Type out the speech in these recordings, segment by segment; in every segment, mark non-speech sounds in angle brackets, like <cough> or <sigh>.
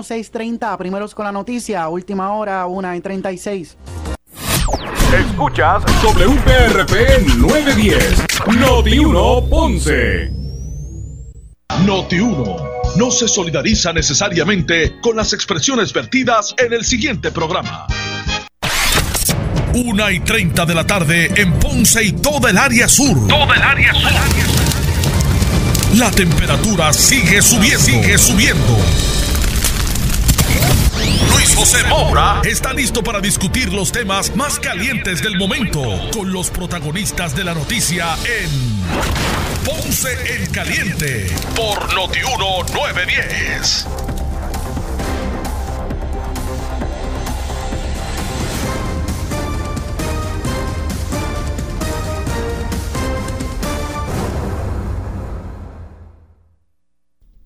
6.30, primeros con la noticia, última hora, 1 y 36. Escuchas WPRP 910, Noti 1 Ponce. Noti 1 no se solidariza necesariamente con las expresiones vertidas en el siguiente programa. 1 y 30 de la tarde en Ponce y toda el área sur. Toda el área sur. La temperatura sigue subiendo. Sigue subiendo. José está listo para discutir los temas más calientes del momento con los protagonistas de la noticia en Ponce en Caliente por Notiuno 910.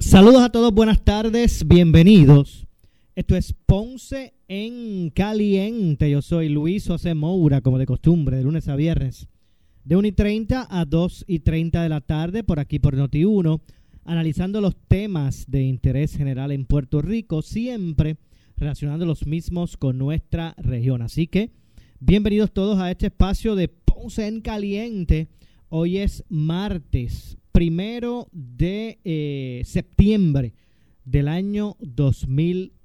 Saludos a todos, buenas tardes, bienvenidos. Esto es Ponce en Caliente. Yo soy Luis José Moura, como de costumbre, de lunes a viernes, de 1 y 30 a 2 y 30 de la tarde, por aquí por Noti1, analizando los temas de interés general en Puerto Rico, siempre relacionando los mismos con nuestra región. Así que, bienvenidos todos a este espacio de Ponce en Caliente. Hoy es martes, primero de eh, septiembre del año 2020.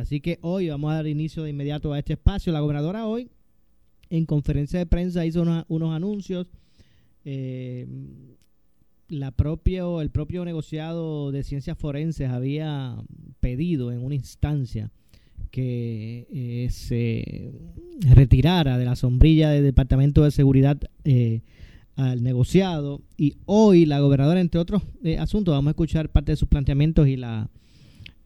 Así que hoy vamos a dar inicio de inmediato a este espacio. La gobernadora hoy en conferencia de prensa hizo unos, unos anuncios. Eh, la propio, el propio negociado de ciencias forenses había pedido en una instancia que eh, se retirara de la sombrilla del Departamento de Seguridad eh, al negociado y hoy la gobernadora, entre otros eh, asuntos, vamos a escuchar parte de sus planteamientos y la,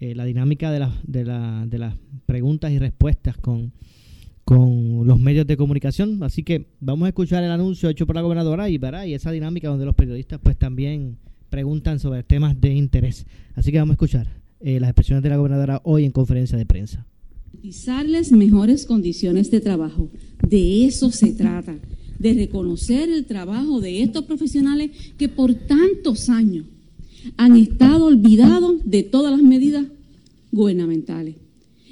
eh, la dinámica de, la, de, la, de las preguntas y respuestas con, con los medios de comunicación. Así que vamos a escuchar el anuncio hecho por la gobernadora y, ¿verdad? y esa dinámica donde los periodistas pues también preguntan sobre temas de interés. Así que vamos a escuchar eh, las expresiones de la gobernadora hoy en conferencia de prensa. Garantizarles mejores condiciones de trabajo. De eso se trata de reconocer el trabajo de estos profesionales que por tantos años han estado olvidados de todas las medidas gubernamentales.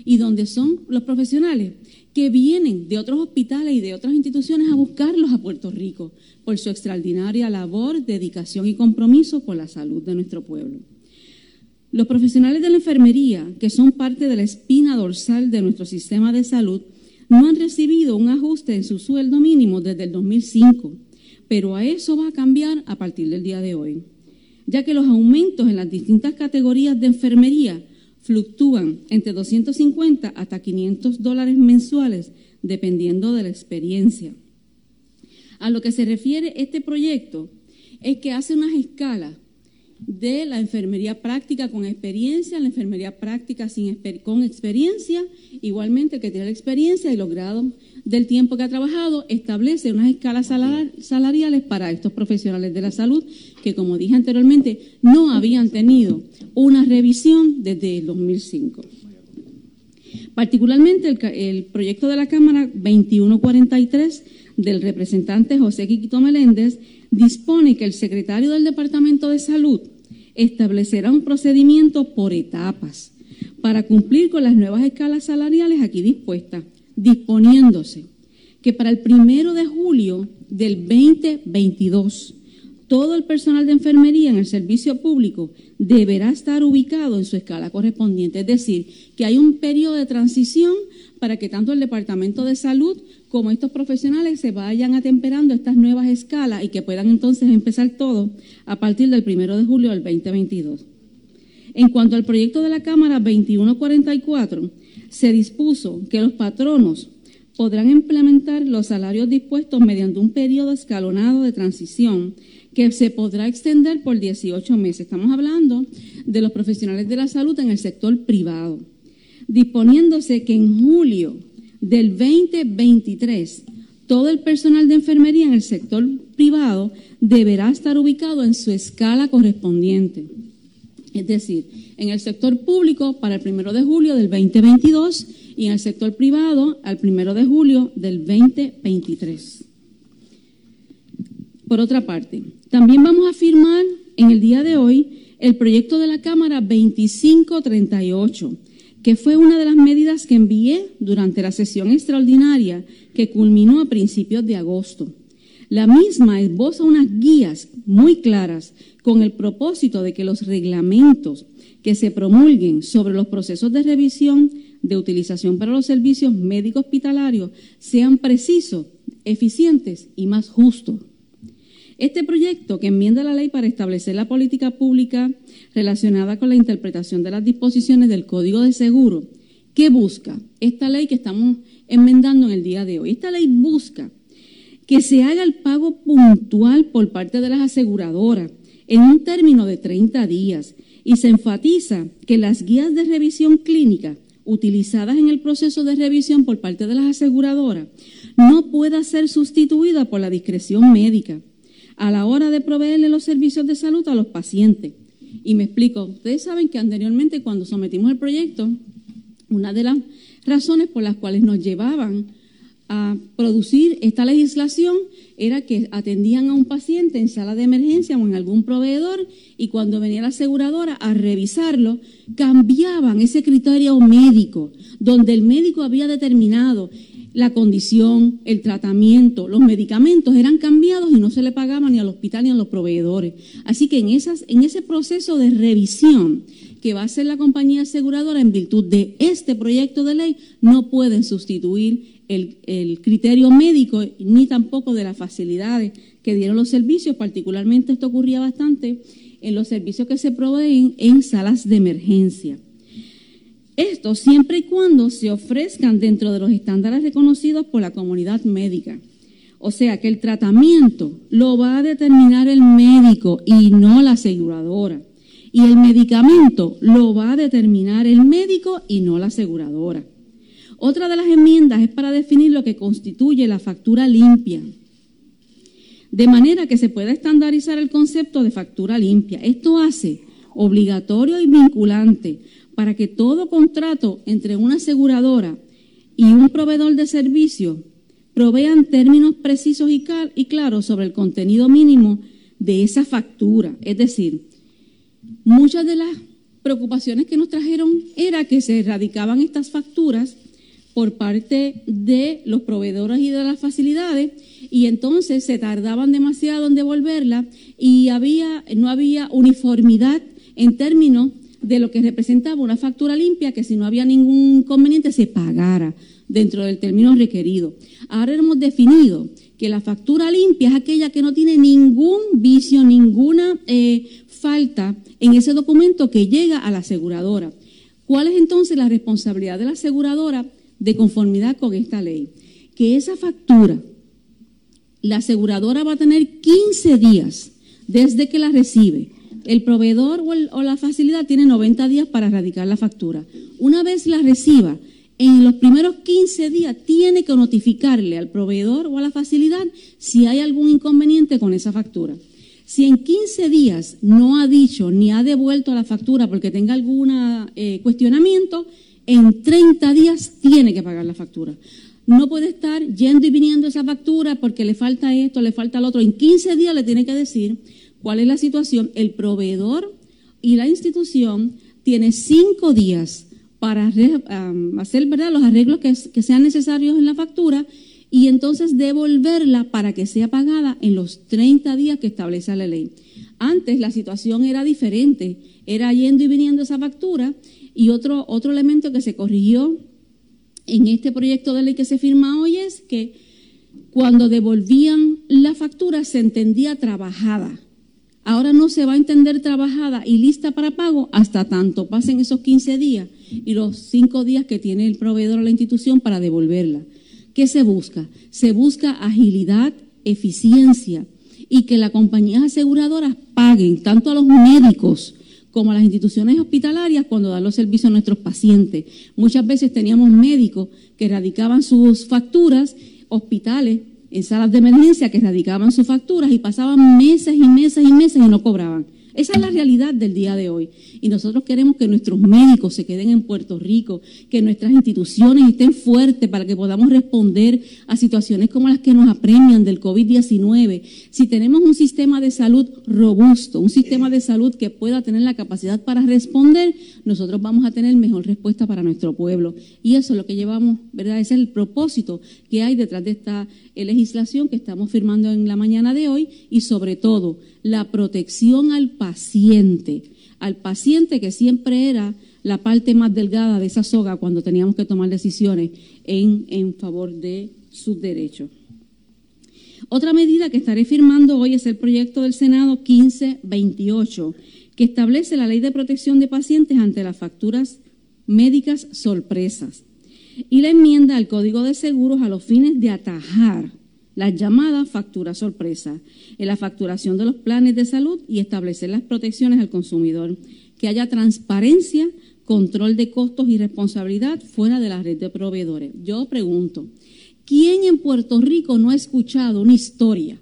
Y donde son los profesionales que vienen de otros hospitales y de otras instituciones a buscarlos a Puerto Rico por su extraordinaria labor, dedicación y compromiso con la salud de nuestro pueblo. Los profesionales de la enfermería, que son parte de la espina dorsal de nuestro sistema de salud, no han recibido un ajuste en su sueldo mínimo desde el 2005, pero a eso va a cambiar a partir del día de hoy, ya que los aumentos en las distintas categorías de enfermería fluctúan entre 250 hasta 500 dólares mensuales, dependiendo de la experiencia. A lo que se refiere este proyecto es que hace unas escalas de la enfermería práctica con experiencia, la enfermería práctica sin con experiencia, igualmente el que tiene la experiencia y los grados del tiempo que ha trabajado, establece unas escalas salariales para estos profesionales de la salud que, como dije anteriormente, no habían tenido una revisión desde el 2005. Particularmente el, el proyecto de la Cámara 2143 del representante José Quiquito Meléndez dispone que el secretario del Departamento de Salud establecerá un procedimiento por etapas para cumplir con las nuevas escalas salariales aquí dispuestas, disponiéndose que para el primero de julio del 2022 todo el personal de enfermería en el servicio público deberá estar ubicado en su escala correspondiente. Es decir, que hay un periodo de transición para que tanto el Departamento de Salud como estos profesionales se vayan atemperando estas nuevas escalas y que puedan entonces empezar todo a partir del primero de julio del 2022. En cuanto al proyecto de la Cámara 2144, se dispuso que los patronos podrán implementar los salarios dispuestos mediante un periodo escalonado de transición que se podrá extender por 18 meses. Estamos hablando de los profesionales de la salud en el sector privado, disponiéndose que en julio del 2023 todo el personal de enfermería en el sector privado deberá estar ubicado en su escala correspondiente. Es decir, en el sector público para el primero de julio del 2022 y en el sector privado al primero de julio del 2023. Por otra parte, también vamos a firmar en el día de hoy el proyecto de la Cámara 2538, que fue una de las medidas que envié durante la sesión extraordinaria que culminó a principios de agosto. La misma esboza unas guías muy claras con el propósito de que los reglamentos que se promulguen sobre los procesos de revisión de utilización para los servicios médicos hospitalarios sean precisos, eficientes y más justos. Este proyecto que enmienda la ley para establecer la política pública relacionada con la interpretación de las disposiciones del Código de Seguro, ¿qué busca? Esta ley que estamos enmendando en el día de hoy. Esta ley busca que se haga el pago puntual por parte de las aseguradoras en un término de 30 días y se enfatiza que las guías de revisión clínica utilizadas en el proceso de revisión por parte de las aseguradoras no pueda ser sustituida por la discreción médica a la hora de proveerle los servicios de salud a los pacientes. Y me explico, ustedes saben que anteriormente cuando sometimos el proyecto, una de las razones por las cuales nos llevaban a producir esta legislación era que atendían a un paciente en sala de emergencia o en algún proveedor y cuando venía la aseguradora a revisarlo, cambiaban ese criterio médico, donde el médico había determinado la condición, el tratamiento, los medicamentos eran cambiados y no se le pagaba ni al hospital ni a los proveedores. Así que en, esas, en ese proceso de revisión que va a hacer la compañía aseguradora en virtud de este proyecto de ley, no pueden sustituir el, el criterio médico ni tampoco de las facilidades que dieron los servicios, particularmente esto ocurría bastante en los servicios que se proveen en salas de emergencia. Esto siempre y cuando se ofrezcan dentro de los estándares reconocidos por la comunidad médica. O sea que el tratamiento lo va a determinar el médico y no la aseguradora. Y el medicamento lo va a determinar el médico y no la aseguradora. Otra de las enmiendas es para definir lo que constituye la factura limpia. De manera que se pueda estandarizar el concepto de factura limpia. Esto hace obligatorio y vinculante para que todo contrato entre una aseguradora y un proveedor de servicio provean términos precisos y, y claros sobre el contenido mínimo de esa factura. Es decir, muchas de las preocupaciones que nos trajeron era que se erradicaban estas facturas por parte de los proveedores y de las facilidades y entonces se tardaban demasiado en devolverla y había, no había uniformidad en términos de lo que representaba una factura limpia que si no había ningún inconveniente se pagara dentro del término requerido. Ahora hemos definido que la factura limpia es aquella que no tiene ningún vicio, ninguna eh, falta en ese documento que llega a la aseguradora. ¿Cuál es entonces la responsabilidad de la aseguradora de conformidad con esta ley? Que esa factura, la aseguradora va a tener 15 días desde que la recibe el proveedor o, la facilidad tiene 90 días para erradicar la factura. Una vez la reciba, en los primeros 15 días tiene que notificarle al proveedor o a la facilidad si hay algún inconveniente con esa factura. Si en 15 días no ha dicho ni ha devuelto la factura porque tenga algún eh, cuestionamiento, en 30 días tiene que pagar la factura. No puede estar yendo y viniendo esa factura porque le falta esto, le falta lo otro. En 15 días le tiene que decir ¿Cuál es la situación? El proveedor y la institución tiene cinco días para hacer ¿verdad? los arreglos que, que sean necesarios en la factura y entonces devolverla para que sea pagada en los 30 días que establece la ley. Antes la situación era diferente, era yendo y viniendo esa factura y otro, otro elemento que se corrigió en este proyecto de ley que se firma hoy es que cuando devolvían la factura se entendía trabajada ahora no se va a entender trabajada y lista para pago hasta tanto pasen esos 15 días y los 5 días que tiene el proveedor o la institución para devolverla. ¿Qué se busca? Se busca agilidad, eficiencia y que las compañías aseguradoras paguen tanto a los médicos como a las instituciones hospitalarias cuando dan los servicios a nuestros pacientes. Muchas veces teníamos médicos que radicaban sus facturas, hospitales en salas de emergencia que radicaban sus facturas y pasaban meses y meses y meses y no cobraban. Esa es la realidad del día de hoy. Y nosotros queremos que nuestros médicos se queden en Puerto Rico, que nuestras instituciones estén fuertes para que podamos responder a situaciones como las que nos apremian del COVID-19. Si tenemos un sistema de salud robusto, un sistema de salud que pueda tener la capacidad para responder, nosotros vamos a tener mejor respuesta para nuestro pueblo. Y eso es lo que llevamos, ¿verdad? Ese es el propósito que hay detrás de esta legislación que estamos firmando en la mañana de hoy y sobre todo la protección al paciente, al paciente que siempre era la parte más delgada de esa soga cuando teníamos que tomar decisiones en, en favor de sus derechos. Otra medida que estaré firmando hoy es el proyecto del Senado 1528, que establece la ley de protección de pacientes ante las facturas médicas sorpresas y la enmienda al Código de Seguros a los fines de atajar la llamada factura sorpresa en la facturación de los planes de salud y establecer las protecciones al consumidor, que haya transparencia, control de costos y responsabilidad fuera de la red de proveedores. Yo pregunto, ¿quién en Puerto Rico no ha escuchado una historia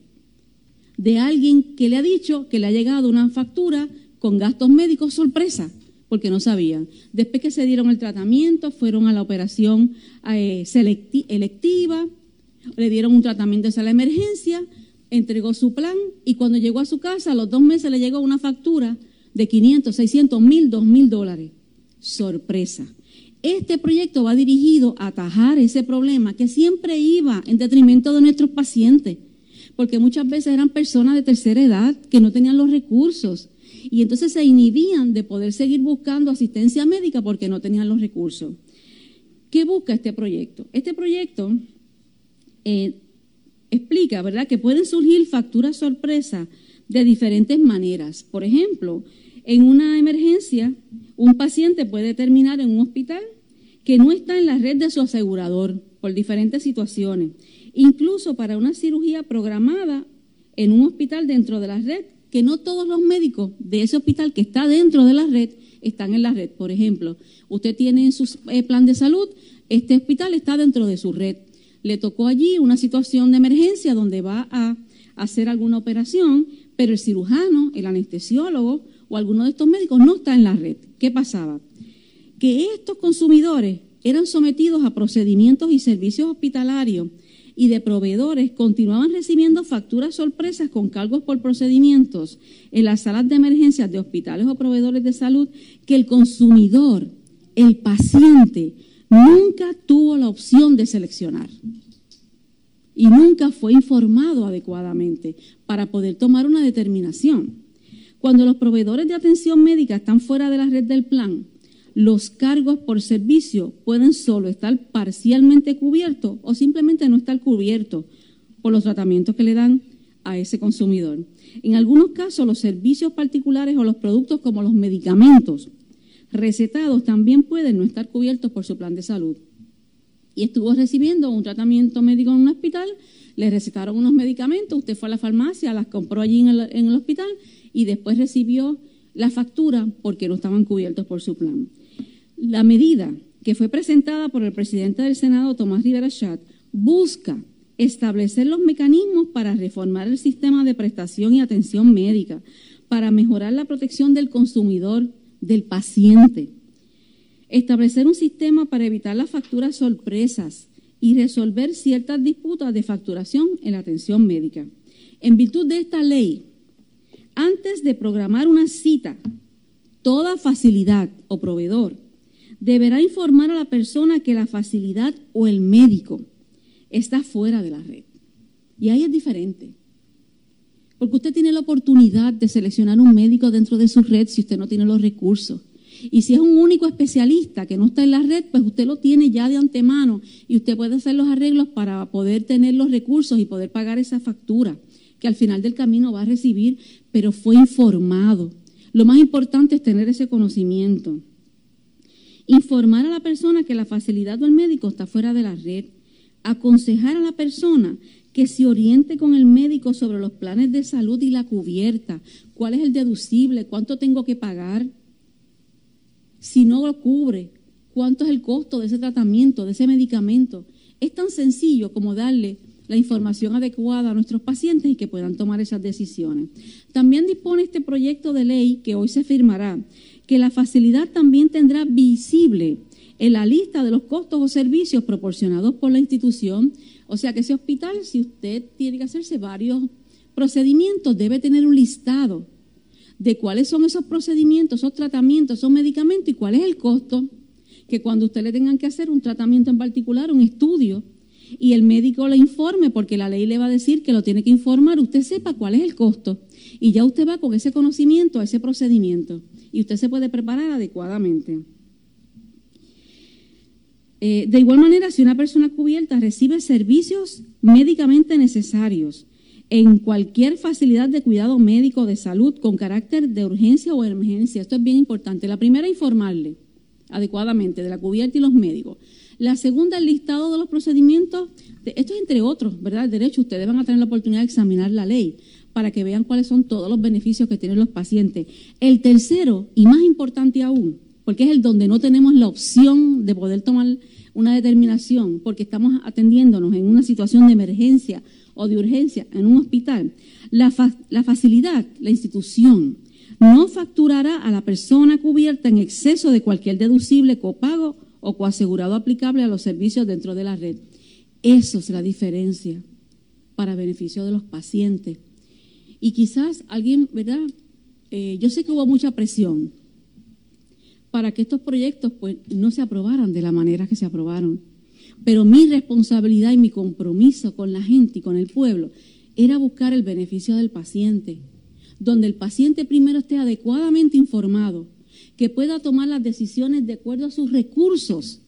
de alguien que le ha dicho que le ha llegado una factura con gastos médicos sorpresa? porque no sabían. Después que se dieron el tratamiento, fueron a la operación eh, electiva, le dieron un tratamiento de la emergencia, entregó su plan y cuando llegó a su casa, a los dos meses le llegó una factura de 500, 600, 1000, 2000 dólares. Sorpresa. Este proyecto va dirigido a atajar ese problema que siempre iba en detrimento de nuestros pacientes, porque muchas veces eran personas de tercera edad que no tenían los recursos y entonces se inhibían de poder seguir buscando asistencia médica porque no tenían los recursos. ¿Qué busca este proyecto? Este proyecto eh, explica, ¿verdad?, que pueden surgir facturas sorpresa de diferentes maneras. Por ejemplo, en una emergencia, un paciente puede terminar en un hospital que no está en la red de su asegurador por diferentes situaciones. Incluso para una cirugía programada en un hospital dentro de la red que no todos los médicos de ese hospital que está dentro de la red están en la red. Por ejemplo, usted tiene en su eh, plan de salud, este hospital está dentro de su red. Le tocó allí una situación de emergencia donde va a hacer alguna operación, pero el cirujano, el anestesiólogo o alguno de estos médicos no está en la red. ¿Qué pasaba? Que estos consumidores eran sometidos a procedimientos y servicios hospitalarios y de proveedores continuaban recibiendo facturas sorpresas con cargos por procedimientos en las salas de emergencias de hospitales o proveedores de salud que el consumidor, el paciente, nunca tuvo la opción de seleccionar y nunca fue informado adecuadamente para poder tomar una determinación. Cuando los proveedores de atención médica están fuera de la red del plan, los cargos por servicio pueden solo estar parcialmente cubiertos o simplemente no estar cubiertos por los tratamientos que le dan a ese consumidor. En algunos casos, los servicios particulares o los productos como los medicamentos recetados también pueden no estar cubiertos por su plan de salud. Y estuvo recibiendo un tratamiento médico en un hospital, le recetaron unos medicamentos, usted fue a la farmacia, las compró allí en el, en el hospital y después recibió la factura porque no estaban cubiertos por su plan. La medida que fue presentada por el presidente del Senado, Tomás Rivera Chat, busca establecer los mecanismos para reformar el sistema de prestación y atención médica, para mejorar la protección del consumidor, del paciente, establecer un sistema para evitar las facturas sorpresas y resolver ciertas disputas de facturación en la atención médica. En virtud de esta ley, antes de programar una cita, toda facilidad o proveedor deberá informar a la persona que la facilidad o el médico está fuera de la red. Y ahí es diferente. Porque usted tiene la oportunidad de seleccionar un médico dentro de su red si usted no tiene los recursos. Y si es un único especialista que no está en la red, pues usted lo tiene ya de antemano y usted puede hacer los arreglos para poder tener los recursos y poder pagar esa factura que al final del camino va a recibir, pero fue informado. Lo más importante es tener ese conocimiento. Informar a la persona que la facilidad del médico está fuera de la red. Aconsejar a la persona que se oriente con el médico sobre los planes de salud y la cubierta. ¿Cuál es el deducible? ¿Cuánto tengo que pagar? Si no lo cubre, ¿cuánto es el costo de ese tratamiento, de ese medicamento? Es tan sencillo como darle la información adecuada a nuestros pacientes y que puedan tomar esas decisiones. También dispone este proyecto de ley que hoy se firmará que la facilidad también tendrá visible en la lista de los costos o servicios proporcionados por la institución. O sea que ese hospital, si usted tiene que hacerse varios procedimientos, debe tener un listado de cuáles son esos procedimientos, esos tratamientos, esos medicamentos y cuál es el costo que cuando usted le tengan que hacer un tratamiento en particular, un estudio, y el médico le informe, porque la ley le va a decir que lo tiene que informar, usted sepa cuál es el costo. Y ya usted va con ese conocimiento a ese procedimiento y usted se puede preparar adecuadamente. Eh, de igual manera, si una persona cubierta recibe servicios médicamente necesarios en cualquier facilidad de cuidado médico de salud con carácter de urgencia o emergencia, esto es bien importante. La primera, informarle adecuadamente de la cubierta y los médicos. La segunda, el listado de los procedimientos, esto es entre otros, ¿verdad? El derecho, ustedes van a tener la oportunidad de examinar la ley para que vean cuáles son todos los beneficios que tienen los pacientes. El tercero, y más importante aún, porque es el donde no tenemos la opción de poder tomar una determinación, porque estamos atendiéndonos en una situación de emergencia o de urgencia en un hospital, la, facilidad, la institución, no facturará a la persona cubierta en exceso de cualquier deducible, copago o coasegurado aplicable a los servicios dentro de la red. Eso es la diferencia para beneficio de los pacientes. Y quizás alguien, ¿verdad? Eh, yo sé que hubo mucha presión para que estos proyectos pues, no se aprobaran de la manera que se aprobaron. Pero mi responsabilidad y mi compromiso con la gente y con el pueblo era buscar el beneficio del paciente, donde el paciente primero esté adecuadamente informado, que pueda tomar las decisiones de acuerdo a sus recursos.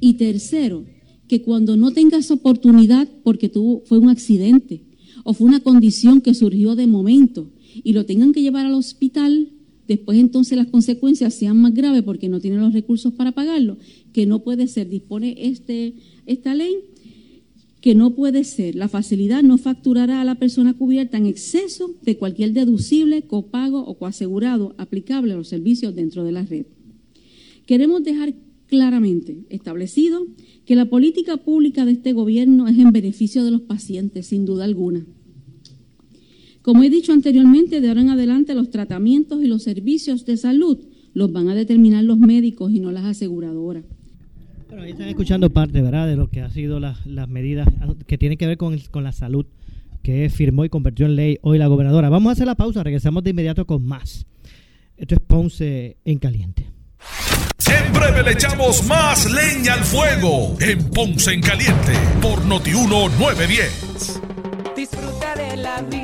Y tercero, que cuando no tenga esa oportunidad porque tuvo, fue un accidente, o fue una condición que surgió de momento y lo tengan que llevar al hospital, después entonces las consecuencias sean más graves porque no tienen los recursos para pagarlo, que no puede ser, dispone este, esta ley, que no puede ser. La facilidad no facturará a la persona cubierta en exceso de cualquier deducible, copago o coasegurado aplicable a los servicios dentro de la red. Queremos dejar claramente establecido que la política pública de este gobierno es en beneficio de los pacientes, sin duda alguna. Como he dicho anteriormente, de ahora en adelante los tratamientos y los servicios de salud los van a determinar los médicos y no las aseguradoras. Bueno, ahí están escuchando parte, ¿verdad?, de lo que ha sido las, medidas que tienen que ver con, con la salud que firmó y convirtió en ley hoy la gobernadora. Vamos a hacer la pausa, regresamos de inmediato con más. Esto es Ponce en Caliente. En breve le echamos más leña al fuego en Ponce en Caliente por Notiuno 910. Disfruta de la vida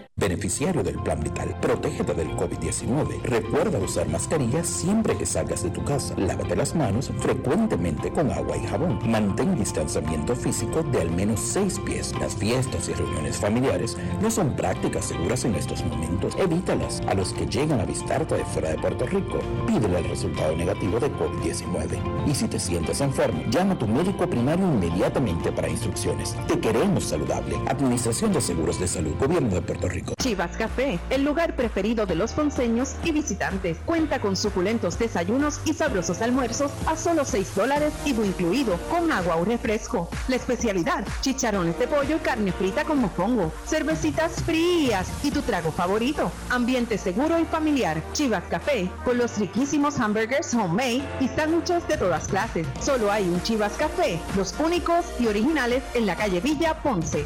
Beneficiario del Plan Vital, protégete del COVID-19. Recuerda usar mascarilla siempre que salgas de tu casa. Lávate las manos frecuentemente con agua y jabón. Mantén distanciamiento físico de al menos 6 pies. Las fiestas y reuniones familiares no son prácticas seguras en estos momentos. Evítalas. A los que llegan a visitarte de fuera de Puerto Rico, pídele el resultado negativo de COVID-19. Y si te sientes enfermo, llama a tu médico primario inmediatamente para instrucciones. Te queremos saludable. Administración de Seguros de Salud, Gobierno de Puerto Rico. Chivas Café, el lugar preferido de los ponceños y visitantes. Cuenta con suculentos desayunos y sabrosos almuerzos a solo 6 dólares y incluido con agua o refresco. La especialidad, chicharrones de pollo y carne frita con mofongo, cervecitas frías y tu trago favorito. Ambiente seguro y familiar. Chivas Café, con los riquísimos hamburgers homemade y sándwiches de todas clases. Solo hay un Chivas Café, los únicos y originales en la calle Villa Ponce,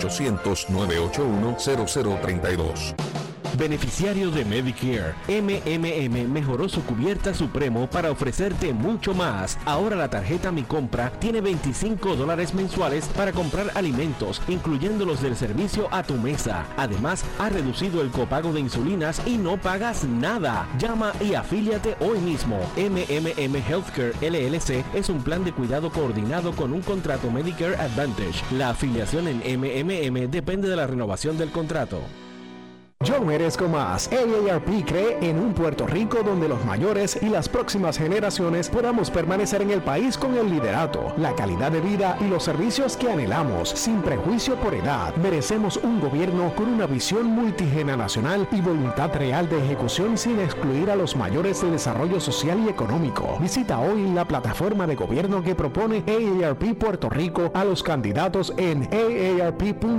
1-800-981-0032. Beneficiario de Medicare, MMM mejoró su cubierta supremo para ofrecerte mucho más. Ahora la tarjeta Mi Compra tiene 25 dólares mensuales para comprar alimentos, incluyendo los del servicio a tu mesa. Además, ha reducido el copago de insulinas y no pagas nada. Llama y afíliate hoy mismo. MMM Healthcare LLC es un plan de cuidado coordinado con un contrato Medicare Advantage. La afiliación en MMM depende de la renovación del contrato. Yo merezco más. AARP cree en un Puerto Rico donde los mayores y las próximas generaciones podamos permanecer en el país con el liderato, la calidad de vida y los servicios que anhelamos, sin prejuicio por edad. Merecemos un gobierno con una visión multigeneracional y voluntad real de ejecución sin excluir a los mayores de desarrollo social y económico. Visita hoy la plataforma de gobierno que propone AARP Puerto Rico a los candidatos en aarp.org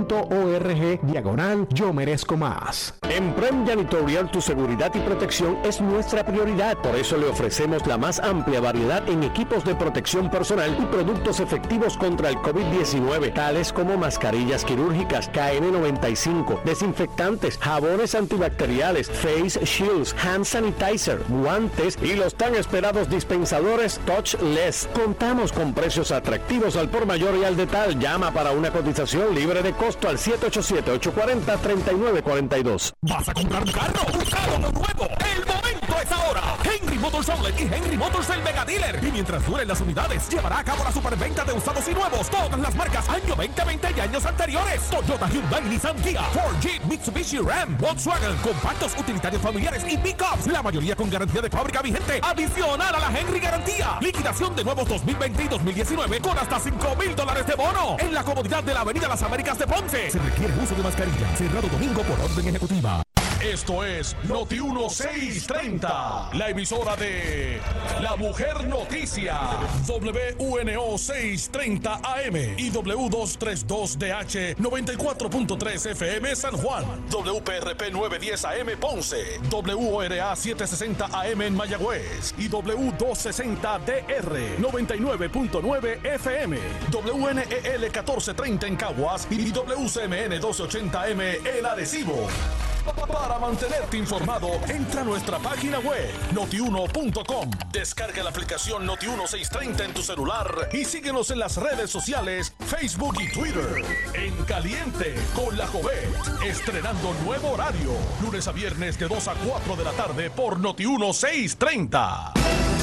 diagonal Yo merezco más. En Prem Janitorial tu seguridad y protección es nuestra prioridad. Por eso le ofrecemos la más amplia variedad en equipos de protección personal y productos efectivos contra el COVID-19, tales como mascarillas quirúrgicas, KN95, desinfectantes, jabones antibacteriales, face shields, hand sanitizer, guantes y los tan esperados dispensadores touchless. Contamos con precios atractivos al por mayor y al detal. Llama para una cotización libre de costo al 787-840-3942. ¿Vas a comprar un carro? ¿Usado o nuevo? ¡El momento ahora! Henry Motors Outlet y Henry Motors el Mega Dealer. Y mientras duren las unidades, llevará a cabo la superventa de usados y nuevos. Todas las marcas año 2020 y años anteriores. Toyota, Hyundai, Nissan, Kia, Ford, Jeep, Mitsubishi, Ram, Volkswagen, compactos, utilitarios familiares y pickups. La mayoría con garantía de fábrica vigente. Adicional a la Henry Garantía. Liquidación de nuevos 2020 y 2019 con hasta 5 mil dólares de bono. En la comodidad de la Avenida Las Américas de Ponce. Se requiere uso de mascarilla. Cerrado domingo por orden ejecutiva. Esto es Noti 1630, la emisora de La Mujer Noticia, WUNO 630 AM y W232DH 94.3 FM San Juan, WPRP 910 AM Ponce, WORA 760 AM en Mayagüez y W260DR 99.9 FM, WNEL 1430 en Caguas y WCMN 1280 M en Arecibo. Para mantenerte informado, entra a nuestra página web notiuno.com. Descarga la aplicación Noti1630 en tu celular y síguenos en las redes sociales, Facebook y Twitter. En Caliente con la Jovet, estrenando nuevo horario, lunes a viernes de 2 a 4 de la tarde por Noti1630.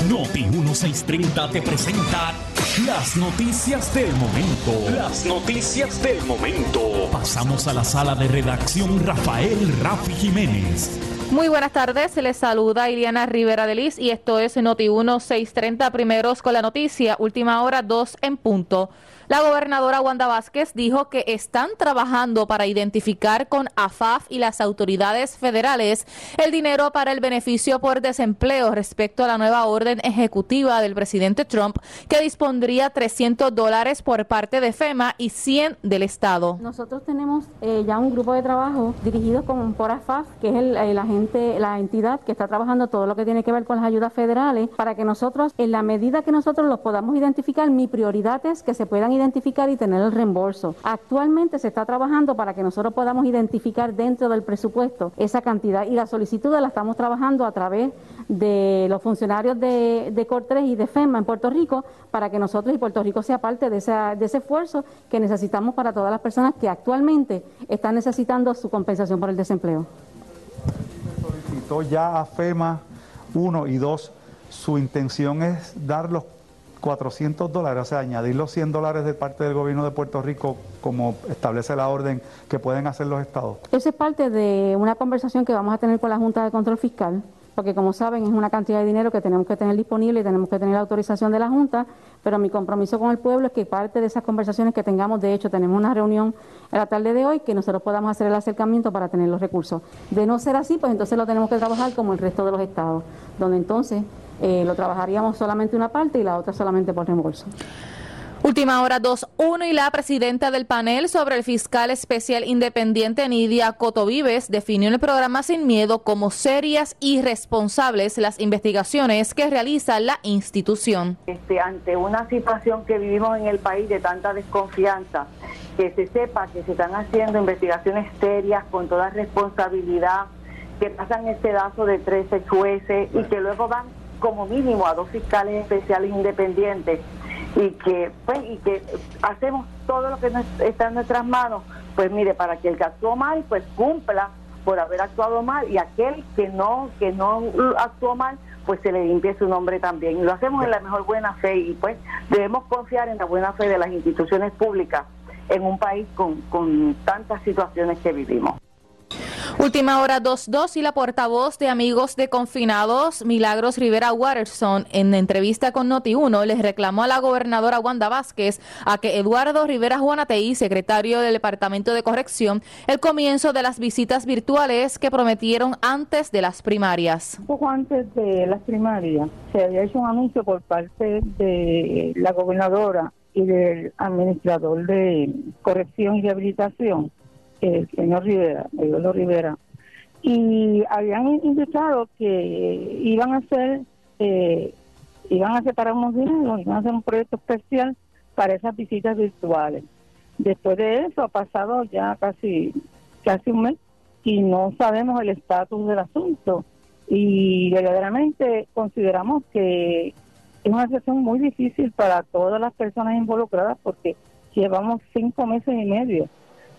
Noti 1630 te presenta las noticias del momento. Las noticias del momento. Pasamos a la sala de redacción Rafael Jiménez. Muy buenas tardes, les saluda Iliana Rivera de Liz y esto es Noti 1630 primeros con la noticia, última hora 2 en punto. La gobernadora Wanda Vázquez dijo que están trabajando para identificar con AFAF y las autoridades federales el dinero para el beneficio por desempleo respecto a la nueva orden ejecutiva del presidente Trump que dispondría 300 dólares por parte de FEMA y 100 del Estado. Nosotros tenemos eh, ya un grupo de trabajo dirigido con por AFAF, que es el, agente, la entidad que está trabajando todo lo que tiene que ver con las ayudas federales, para que nosotros, en la medida que nosotros los podamos identificar, mi prioridad es que se puedan identificar y tener el reembolso. Actualmente se está trabajando para que nosotros podamos identificar dentro del presupuesto esa cantidad y la solicitud la estamos trabajando a través de los funcionarios de, de y de FEMA en Puerto Rico para que nosotros y Puerto Rico sea parte de, esa, de ese esfuerzo que necesitamos para todas las personas que actualmente están necesitando su compensación por el desempleo. Solicitó ya a FEMA 1 y 2, su intención es dar los 400 dólares, o sea, añadir los 100 dólares de parte del gobierno de Puerto Rico, como establece la orden que pueden hacer los estados. Eso es parte de una conversación que vamos a tener con la Junta de Control Fiscal porque como saben es una cantidad de dinero que tenemos que tener disponible y tenemos que tener la autorización de la Junta, pero mi compromiso con el pueblo es que parte de esas conversaciones que tengamos, de hecho tenemos una reunión en la tarde de hoy, que nosotros podamos hacer el acercamiento para tener los recursos. De no ser así, pues entonces lo tenemos que trabajar como el resto de los estados, donde entonces eh, lo trabajaríamos solamente una parte y la otra solamente por reembolso. Última hora 2.1 y la presidenta del panel sobre el fiscal especial independiente Nidia Cotovives definió en el programa Sin Miedo como serias y responsables las investigaciones que realiza la institución. Este, ante una situación que vivimos en el país de tanta desconfianza, que se sepa que se están haciendo investigaciones serias con toda responsabilidad, que pasan el pedazo de 13 jueces y que luego van como mínimo a dos fiscales especiales independientes y que pues y que hacemos todo lo que está en nuestras manos pues mire para que el que actuó mal pues cumpla por haber actuado mal y aquel que no que no actuó mal pues se le limpie su nombre también y lo hacemos en la mejor buena fe y pues debemos confiar en la buena fe de las instituciones públicas en un país con, con tantas situaciones que vivimos. Última hora 2.2 y la portavoz de Amigos de Confinados, Milagros Rivera Watterson, en entrevista con Noti1, les reclamó a la gobernadora Wanda Vázquez a que Eduardo Rivera Juanatei, secretario del Departamento de Corrección, el comienzo de las visitas virtuales que prometieron antes de las primarias. Poco antes de las primarias se había hecho un anuncio por parte de la gobernadora y del administrador de corrección y rehabilitación el señor Rivera, Eduardo Rivera, y habían indicado que iban a hacer, eh, iban a separar unos dineros, iban a hacer un proyecto especial para esas visitas virtuales. Después de eso ha pasado ya casi, casi un mes y no sabemos el estatus del asunto. Y verdaderamente consideramos que es una situación muy difícil para todas las personas involucradas porque llevamos cinco meses y medio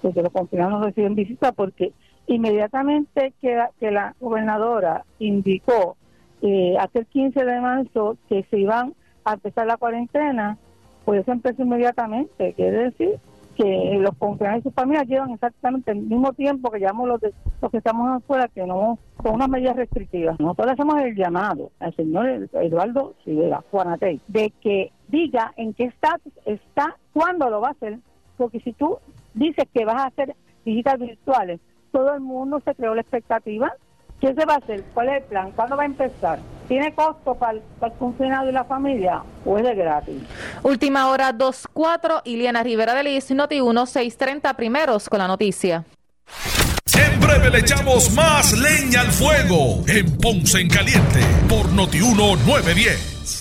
desde los confinados reciben visita porque inmediatamente que, que la gobernadora indicó eh, el 15 de marzo que se iban a empezar la cuarentena, pues eso empezó inmediatamente. Quiere decir que los confinados y sus familias llevan exactamente el mismo tiempo que llevamos los, de, los que estamos afuera, que no con unas medidas restrictivas. Nosotros hacemos el llamado al señor Eduardo Rivera, Juanatey, de que diga en qué estatus está, cuándo lo va a hacer, porque si tú dices que vas a hacer visitas virtuales, todo el mundo se creó la expectativa. ¿Qué se va a hacer? ¿Cuál es el plan? ¿Cuándo va a empezar? ¿Tiene costo para el, funcionario y la familia o es de gratis? Última hora 2.4, Iliana Rivera de Liz, Noti 1, 6.30 primeros con la noticia. En breve le echamos más leña al fuego en Ponce en Caliente por Noti 1, 910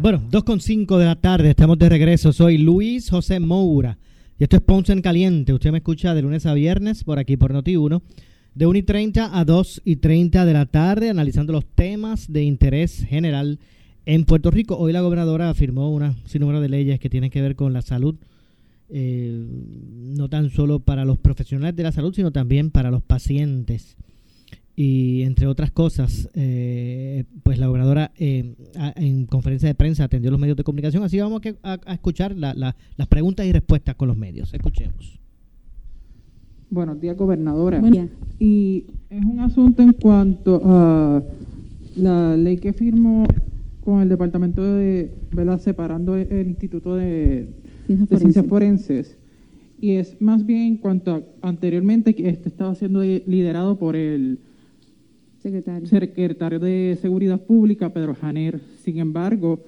Bueno, 2.5 de la tarde, estamos de regreso. Soy Luis José Moura y esto es Ponce en Caliente. Usted me escucha de lunes a viernes por aquí por Noti1, de 1 y 30 a 2 y 30 de la tarde, analizando los temas de interés general en Puerto Rico. Hoy la gobernadora afirmó una sinnúmero de leyes que tienen que ver con la salud, eh, no tan solo para los profesionales de la salud, sino también para los pacientes. Y entre otras cosas, eh, pues la gobernadora eh, en conferencia de prensa atendió los medios de comunicación, así vamos a, escuchar las preguntas y respuestas con los medios. Escuchemos. Buenos días, gobernadora. Y es un asunto en cuanto a la ley que firmó con el departamento de, ¿verdad? Separando el Instituto de, Ciencias Forenses. Y es más bien en cuanto a anteriormente que este estaba siendo liderado por el <laughs> secretario. de Seguridad Pública, Pedro Janer. Sin embargo,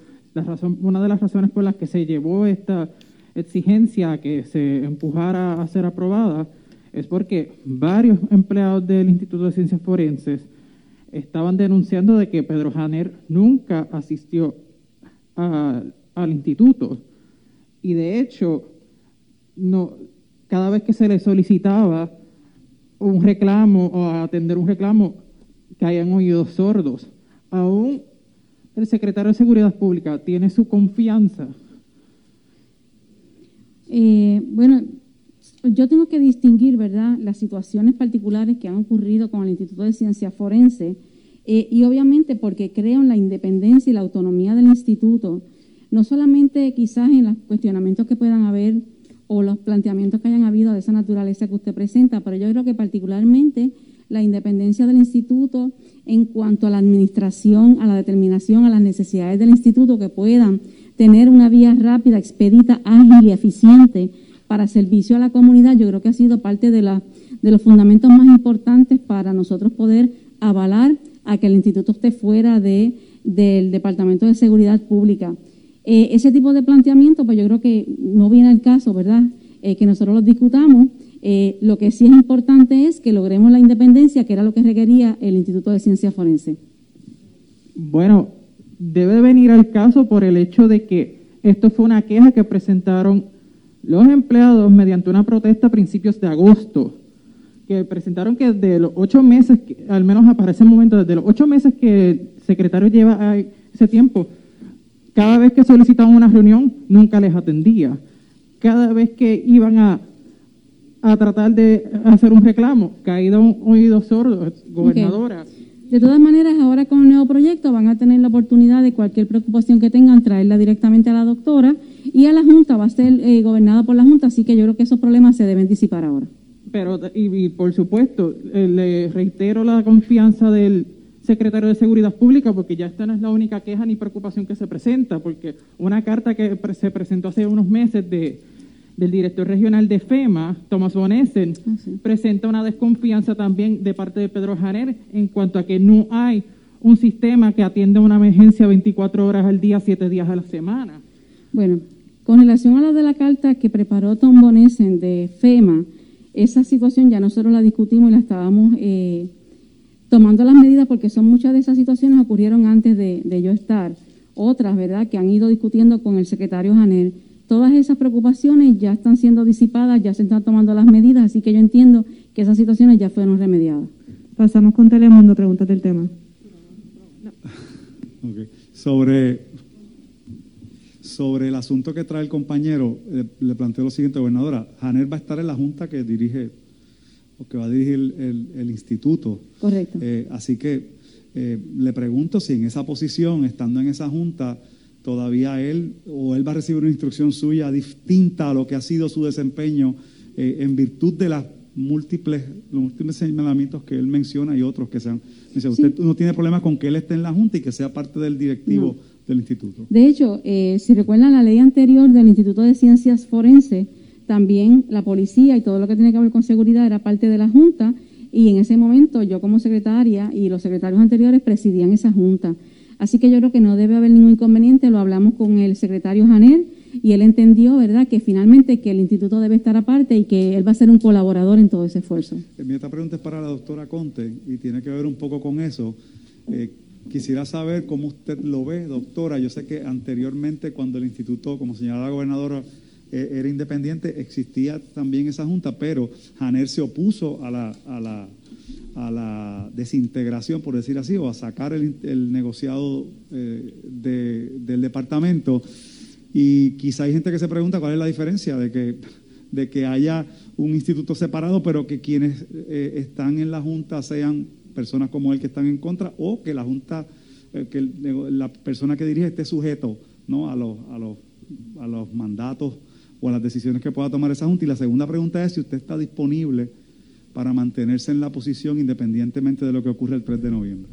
una de las razones por las que se llevó esta exigencia que se empujara a ser aprobada es porque varios empleados del Instituto de Ciencias Forenses estaban denunciando de que Pedro Janer nunca asistió al instituto y de hecho no cada vez que se le solicitaba un reclamo o atender un reclamo que hayan oídos sordos. Aún el secretario de Seguridad Pública tiene su confianza. Eh, bueno, yo tengo que distinguir, ¿verdad?, las situaciones particulares que han ocurrido con el Instituto de Ciencia Forense eh, y obviamente porque creo en la independencia y la autonomía del instituto, no solamente quizás en los cuestionamientos que puedan haber o los planteamientos que hayan habido de esa naturaleza que usted presenta, pero yo creo que particularmente la independencia del instituto en cuanto a la administración, a la determinación, a las necesidades del instituto que puedan tener una vía rápida, expedita, ágil y eficiente para servicio a la comunidad, yo creo que ha sido parte de, la, de los fundamentos más importantes para nosotros poder avalar a que el instituto esté fuera de, del Departamento de Seguridad Pública. Eh, ese tipo de planteamiento, pues yo creo que no viene al caso, ¿verdad? Eh, que nosotros los discutamos eh, lo que sí es importante es que logremos la independencia, que era lo que requería el Instituto de Ciencia Forense. Bueno, debe venir al caso por el hecho de que esto fue una queja que presentaron los empleados mediante una protesta a principios de agosto, que presentaron que de los ocho meses, al menos para ese momento, desde los ocho meses que el secretario lleva ese tiempo, cada vez que solicitaban una reunión, nunca les atendía. Cada vez que iban a a tratar de hacer un reclamo. Caído un oído sordo, gobernadora. De todas maneras, ahora con el nuevo proyecto van a tener la oportunidad de cualquier preocupación que tengan, traerla directamente a la doctora y a la Junta, va a ser eh, gobernada por la Junta, así que yo creo que esos problemas se deben disipar ahora. Pero, y, por supuesto, eh, le reitero la confianza del secretario de Seguridad Pública, porque ya esta no es la única queja ni preocupación que se presenta, porque una carta que se presentó hace unos meses de del director regional de FEMA, Tomás Bonessen, ah, presenta una desconfianza también de parte de Pedro Janer en cuanto a que no hay un sistema que atienda una emergencia 24 horas al día, 7 días a la semana. Bueno, con relación a lo de la carta que preparó Tom Bonessen de FEMA, esa situación ya nosotros la discutimos y la estábamos eh, tomando las medidas porque son muchas de esas situaciones ocurrieron antes de, de yo estar. Otras, ¿verdad?, que han ido discutiendo con el secretario Janer todas esas preocupaciones ya están siendo disipadas, ya se están tomando las medidas, así que yo entiendo que esas situaciones ya fueron remediadas. Pasamos con Telemundo, preguntas del tema. <laughs> Sobre, sobre el asunto que trae el compañero, le, planteo lo siguiente, gobernadora. Janer va a estar en la junta que dirige, o que va a dirigir el, instituto. Correcto. Eh, así que eh, le pregunto si en esa posición, estando en esa junta, todavía él o él va a recibir una instrucción suya distinta a lo que ha sido su desempeño eh, en virtud de las múltiples, los múltiples señalamientos que él menciona y otros que sean. Dice, usted no tiene problema con que él esté en la Junta y que sea parte del directivo del instituto. De hecho, eh, si recuerdan la ley anterior del Instituto de Ciencias Forenses, también la policía y todo lo que tiene que ver con seguridad era parte de la Junta y en ese momento yo como secretaria y los secretarios anteriores presidían esa Junta. Así que yo creo que no debe haber ningún inconveniente, lo hablamos con el secretario Janel y él entendió, ¿verdad?, que finalmente que el instituto debe estar aparte y que él va a ser un colaborador en todo ese esfuerzo. Eh, mi otra pregunta es para la doctora Conte y tiene que ver un poco con eso. Eh, quisiera saber cómo usted lo ve, doctora. Yo sé que anteriormente cuando el instituto, como señalaba la gobernadora, eh, era independiente, existía también esa junta, pero Janer se opuso a la a la desintegración, por decir así, o a sacar el, negociado eh, del departamento. Y quizá hay gente que se pregunta cuál es la diferencia de que, de que haya un instituto separado, pero que quienes eh, están en la Junta sean personas como él que están en contra o que la Junta, eh, que la persona que dirige esté sujeto ¿no? a, los, a, los, a los mandatos o a las decisiones que pueda tomar esa Junta. Y la segunda pregunta es si usted está disponible para mantenerse en la posición independientemente de lo que ocurre el 3 de noviembre.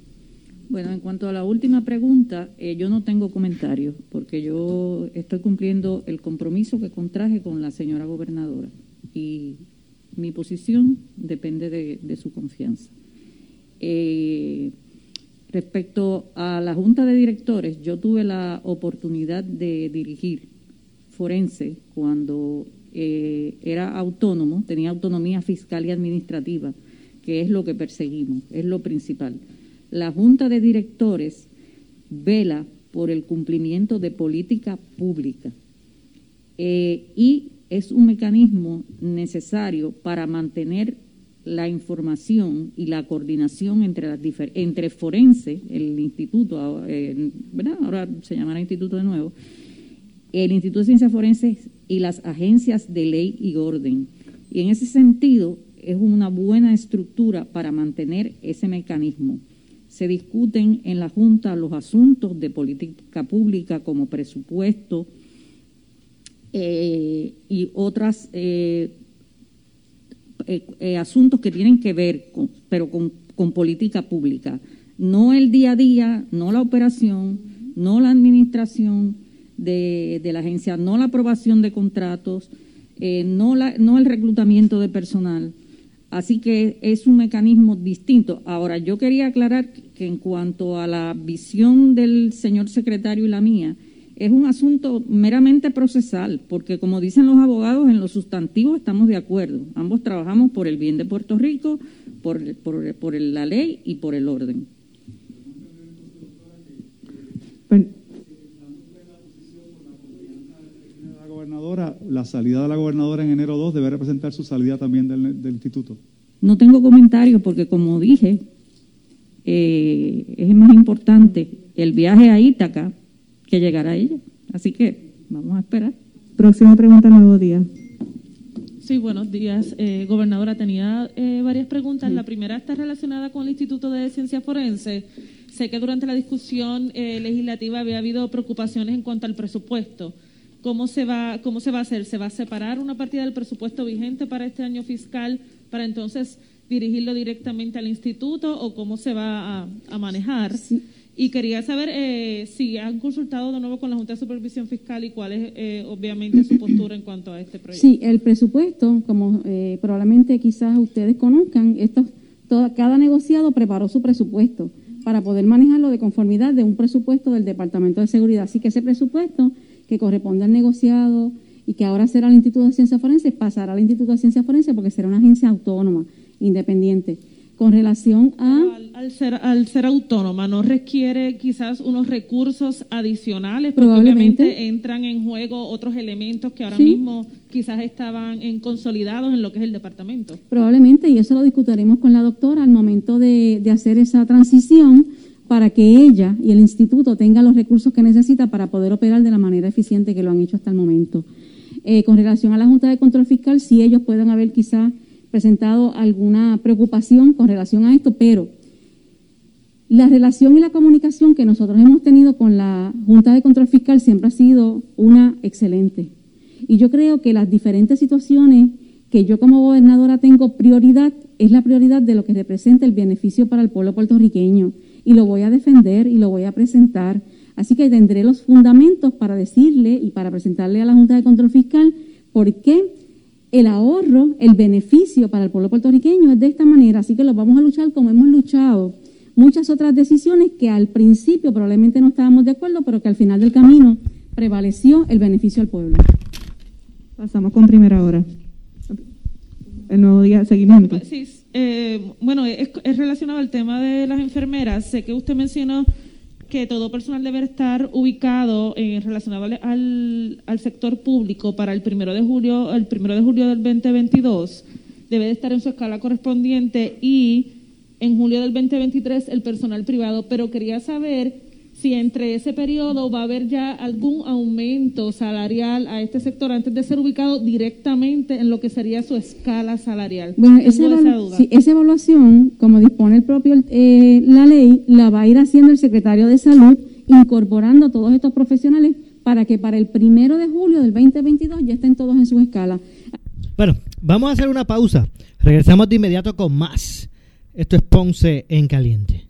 Bueno, en cuanto a la última pregunta, eh, yo no tengo comentarios porque yo estoy cumpliendo el compromiso que contraje con la señora gobernadora y mi posición depende de, su confianza. Eh, respecto a la Junta de Directores, yo tuve la oportunidad de dirigir forense cuando eh, era autónomo, tenía autonomía fiscal y administrativa, que es lo que perseguimos, es lo principal. La Junta de Directores vela por el cumplimiento de política pública eh, y es un mecanismo necesario para mantener la información y la coordinación entre las entre forense, el instituto, eh, ahora se llamará instituto de nuevo, el Instituto de Ciencias Forenses y las agencias de ley y orden. Y en ese sentido es una buena estructura para mantener ese mecanismo se discuten en la Junta los asuntos de política pública como presupuesto eh, y otros eh, eh, asuntos que tienen que ver, pero con, política pública. No el día a día, no la operación, no la administración de, la agencia, no la aprobación de contratos, no, la, no el reclutamiento de personal Así que es un mecanismo distinto. Ahora, yo quería aclarar que en cuanto a la visión del señor secretario y la mía, es un asunto meramente procesal, porque como dicen los abogados, en los sustantivos estamos de acuerdo. Ambos trabajamos por el bien de Puerto Rico, por, por, la ley y por el orden. La salida de la gobernadora en enero 2 debe representar su salida también del, instituto. No tengo comentarios porque, como dije, eh, es más importante el viaje a Ítaca que llegar a ella. Así que vamos a esperar. Próxima pregunta, nuevo día. Sí, buenos días, eh, gobernadora. Tenía eh, varias preguntas. La primera está relacionada con el Instituto de Ciencia Forense. Sé que durante la discusión legislativa había habido preocupaciones en cuanto al presupuesto. ¿Cómo se, va, ¿Cómo se va a hacer? ¿Se va a separar una partida del presupuesto vigente para este año fiscal para entonces dirigirlo directamente al instituto o cómo se va a, manejar? Y quería saber eh, si han consultado de nuevo con la Junta de Supervisión Fiscal y cuál es eh, obviamente su postura en cuanto a este proyecto. Sí, el presupuesto, como eh, probablemente quizás ustedes conozcan, esto, cada negociado preparó su presupuesto para poder manejarlo de conformidad de un presupuesto del Departamento de Seguridad. Así que ese presupuesto que corresponde al negociado y que ahora será el Instituto de Ciencias Forenses, pasará al Instituto de Ciencias Forenses porque será una agencia autónoma, independiente. Con relación a... Al, ser, al ser autónoma, ¿no requiere quizás unos recursos adicionales? Porque Probablemente. entran en juego otros elementos que ahora mismo quizás estaban en consolidados en lo que es el departamento. Probablemente, y eso lo discutiremos con la doctora al momento de, de hacer esa transición para que ella y el instituto tengan los recursos que necesita para poder operar de la manera eficiente que lo han hecho hasta el momento. Eh, con relación a la Junta de Control Fiscal, sí ellos pueden haber quizá presentado alguna preocupación con relación a esto, pero la relación y la comunicación que nosotros hemos tenido con la Junta de Control Fiscal siempre ha sido una excelente. Y yo creo que las diferentes situaciones que yo como gobernadora tengo prioridad es la prioridad de lo que representa el beneficio para el pueblo puertorriqueño y lo voy a defender y lo voy a presentar. Así que tendré los fundamentos para decirle y para presentarle a la Junta de Control Fiscal por qué el ahorro, el beneficio para el pueblo puertorriqueño es de esta manera. Así que lo vamos a luchar como hemos luchado muchas otras decisiones que al principio probablemente no estábamos de acuerdo, pero que al final del camino prevaleció el beneficio al pueblo. Pasamos con primera hora. El nuevo día, seguimiento. Sí, eh, bueno, es, relacionado al tema de las enfermeras. Sé que usted mencionó que todo personal debe estar ubicado en relacionado al, al, sector público para el primero de julio, el primero de julio del 2022 debe de estar en su escala correspondiente y en julio del 2023 el personal privado. Pero quería saber si entre ese periodo va a haber ya algún aumento salarial a este sector antes de ser ubicado directamente en lo que sería su escala salarial. Bueno, esa, esa evaluación, como dispone el propio eh, la ley, la va a ir haciendo el secretario de Salud, incorporando todos estos profesionales para que para el primero de julio del 2022 ya estén todos en su escala. Bueno, vamos a hacer una pausa. Regresamos de inmediato con más. Esto es Ponce en Caliente.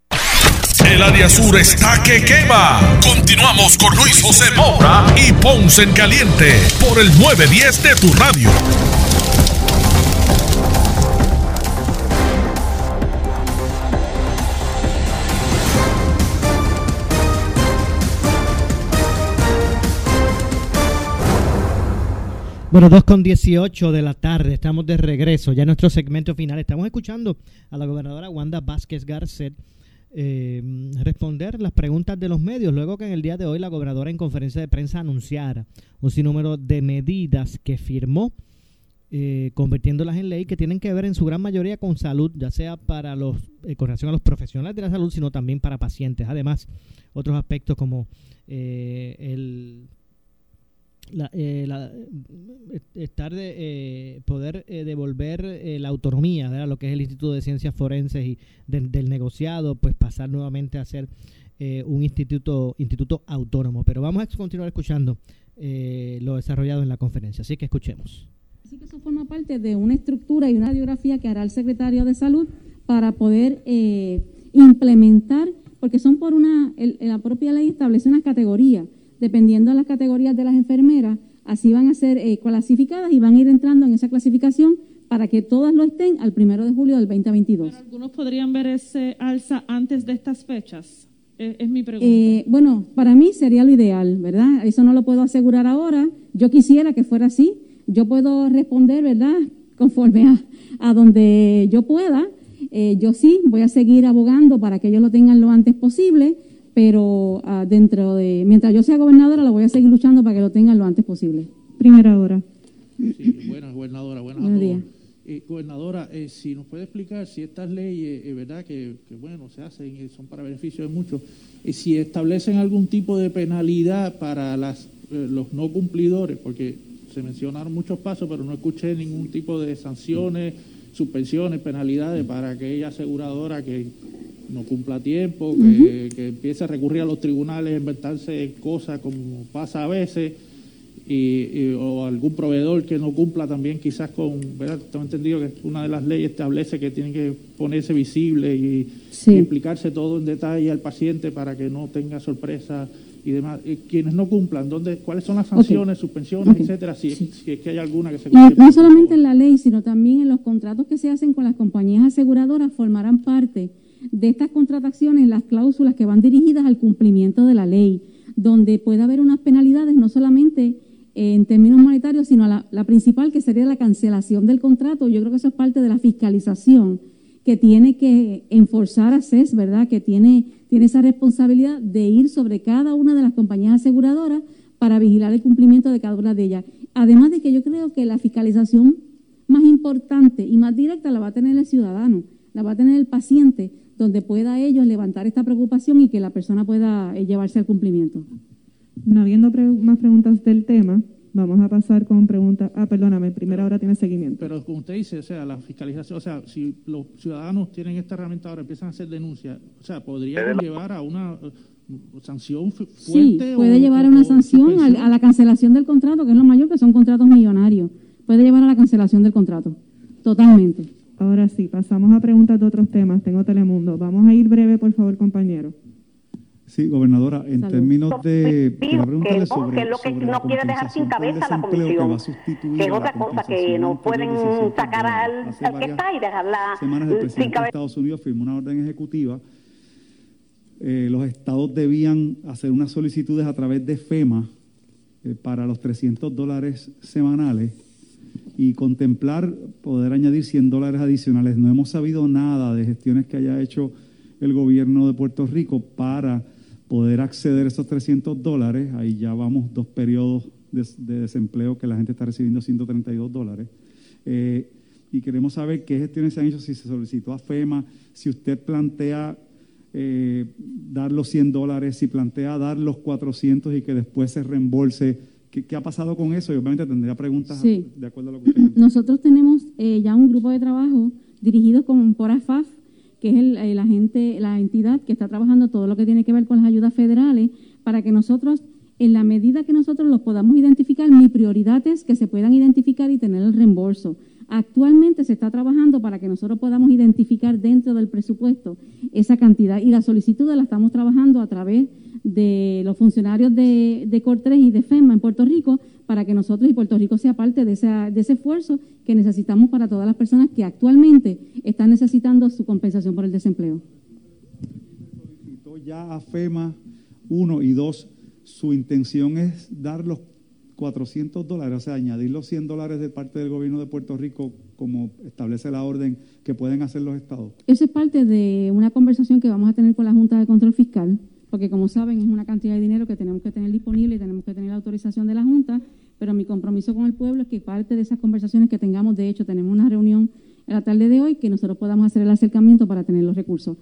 El área sur está que quema. Continuamos con Luis José Moura y Ponce en Caliente por el 910 de tu radio. Bueno, 2 con 18 de la tarde, estamos de regreso, ya en nuestro segmento final. Estamos escuchando a la gobernadora Wanda Vázquez Garcet eh, responder las preguntas de los medios, luego que en el día de hoy la gobernadora en conferencia de prensa anunciara un sinnúmero de medidas que firmó, eh, convirtiéndolas en ley, que tienen que ver en su gran mayoría con salud, ya sea para los, eh, con relación a los profesionales de la salud, sino también para pacientes. Además, otros aspectos como eh, el la, eh, la, eh, estar de eh, poder eh, devolver la autonomía ¿verdad? lo que es el Instituto de Ciencias Forenses y del negociado, pues pasar nuevamente a ser un instituto instituto autónomo. Pero vamos a continuar escuchando lo desarrollado en la conferencia, así que escuchemos. Así que eso forma parte de una estructura y una biografía que hará el secretario de Salud para poder implementar, porque son por una, la propia ley establece una categoría dependiendo de las categorías de las enfermeras, así van a ser eh, clasificadas y van a ir entrando en esa clasificación para que todas lo estén al primero de julio del 2022. algunos podrían ver ese alza antes de estas fechas. Es, mi pregunta. Eh, bueno, para mí sería lo ideal, ¿verdad? Eso no lo puedo asegurar ahora. Yo quisiera que fuera así. Yo puedo responder, ¿verdad? <laughs> Conforme a, a donde yo pueda. Eh, yo sí voy a seguir abogando para que ellos lo tengan lo antes posible pero uh, dentro de, mientras yo sea gobernadora, la voy a seguir luchando para que lo tengan lo antes posible. Primera hora. Sí, buenas, gobernadora, buenas Buenos días. Eh, gobernadora, eh, si nos puede explicar si estas leyes, eh, verdad, que, que, bueno, se hacen y son para beneficio de muchos, eh, si establecen algún tipo de penalidad para las, eh, los no cumplidores, porque se mencionaron muchos pasos, pero no escuché ningún tipo de sanciones, suspensiones, penalidades para aquella aseguradora que no cumpla tiempo, que, empiece a recurrir a los tribunales, a inventarse cosas como pasa a veces, y, o algún proveedor que no cumpla también quizás con, ¿verdad? Tengo entendido que una de las leyes establece que tiene que ponerse visible y, explicarse todo en detalle al paciente para que no tenga sorpresa y demás. Quienes no cumplan, ¿dónde, ¿cuáles son las sanciones, suspensiones, etcétera? Si, es que hay alguna que se No solamente en la ley, sino también en los contratos que se hacen con las compañías aseguradoras formarán parte de estas contrataciones las cláusulas que van dirigidas al cumplimiento de la ley, donde puede haber unas penalidades no solamente en términos monetarios, sino la, la, principal que sería la cancelación del contrato. Yo creo que eso es parte de la fiscalización que tiene que enforzar a CES, ¿verdad? Que tiene, tiene esa responsabilidad de ir sobre cada una de las compañías aseguradoras para vigilar el cumplimiento de cada una de ellas. Además de que yo creo que la fiscalización más importante y más directa la va a tener el ciudadano, la va a tener el paciente, donde pueda ellos levantar esta preocupación y que la persona pueda eh, llevarse al cumplimiento. No habiendo más preguntas del tema, Vamos a pasar con preguntas. Ah, perdóname, primera hora tiene seguimiento. Pero como usted dice, o sea, la fiscalización, o sea, si los ciudadanos tienen esta herramienta ahora, empiezan a hacer denuncias, o sea, podría llevar a una uh, sanción fuerte. Sí, puede llevar a una sanción, a, a, la cancelación del contrato, que es lo mayor, que son contratos millonarios. Puede llevar a la cancelación del contrato, totalmente. Ahora sí, pasamos a preguntas de otros temas. Tengo Telemundo. Vamos a ir breve, por favor, compañero. Sí, gobernadora, en términos de... Pido que, es lo que no quiere dejar sin cabeza la comisión, que, es otra cosa, que no pueden sacar al, que está y dejarla sin cabeza. Estados Unidos firmó una orden ejecutiva. Eh, los estados debían hacer unas solicitudes a través de FEMA eh, para los 300 dólares semanales y contemplar poder añadir 100 dólares adicionales. No hemos sabido nada de gestiones que haya hecho el gobierno de Puerto Rico para poder acceder a esos 300 dólares, ahí ya vamos dos periodos de, desempleo que la gente está recibiendo 132 dólares. Eh, y queremos saber qué gestiones se han hecho, si se solicitó a FEMA, si usted plantea eh, dar los 100 dólares, si plantea dar los 400 y que después se reembolse. ¿Qué, ha pasado con eso? Y obviamente tendría preguntas de acuerdo a lo que usted Nosotros tenemos eh, ya un grupo de trabajo dirigido con, por AFAF que es el, la, gente, la entidad que está trabajando todo lo que tiene que ver con las ayudas federales, para que nosotros, en la medida que nosotros los podamos identificar, mi prioridad es que se puedan identificar y tener el reembolso. Actualmente se está trabajando para que nosotros podamos identificar dentro del presupuesto esa cantidad y la solicitud la estamos trabajando a través de los funcionarios de, de y de FEMA en Puerto Rico para que nosotros y Puerto Rico sea parte de, esa, de ese esfuerzo que necesitamos para todas las personas que actualmente están necesitando su compensación por el desempleo. Solicitó ya a FEMA, uno y dos, su intención es dar los 400 dólares, o sea, añadir los 100 dólares de parte del gobierno de Puerto Rico, como establece la orden que pueden hacer los estados. Eso es parte de una conversación que vamos a tener con la Junta de Control Fiscal, porque como saben es una cantidad de dinero que tenemos que tener disponible y tenemos que tener la autorización de la Junta pero mi compromiso con el pueblo es que parte de esas conversaciones que tengamos, de hecho, tenemos una reunión en la tarde de hoy, que nosotros podamos hacer el acercamiento para tener los recursos.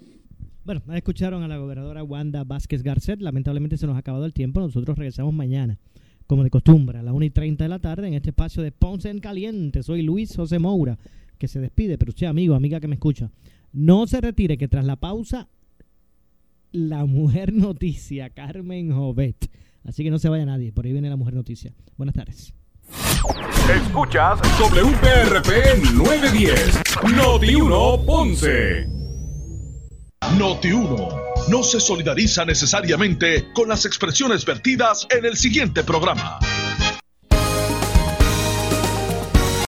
Bueno, escucharon a la gobernadora Wanda Vázquez Garcet. Lamentablemente se nos ha acabado el tiempo. Nosotros regresamos mañana, como de costumbre, a las 1 y 30 de la tarde en este espacio de Ponce en Caliente. Soy Luis José Moura, que se despide, pero usted, amigo, amiga que me escucha, no se retire, que tras la pausa, la mujer noticia, Carmen Jovet Así que no se vaya nadie, por ahí viene la mujer noticia. Buenas tardes. Escuchas WPRP 910, Noti 1 Ponce. Noti 1 no se solidariza necesariamente con las expresiones vertidas en el siguiente programa.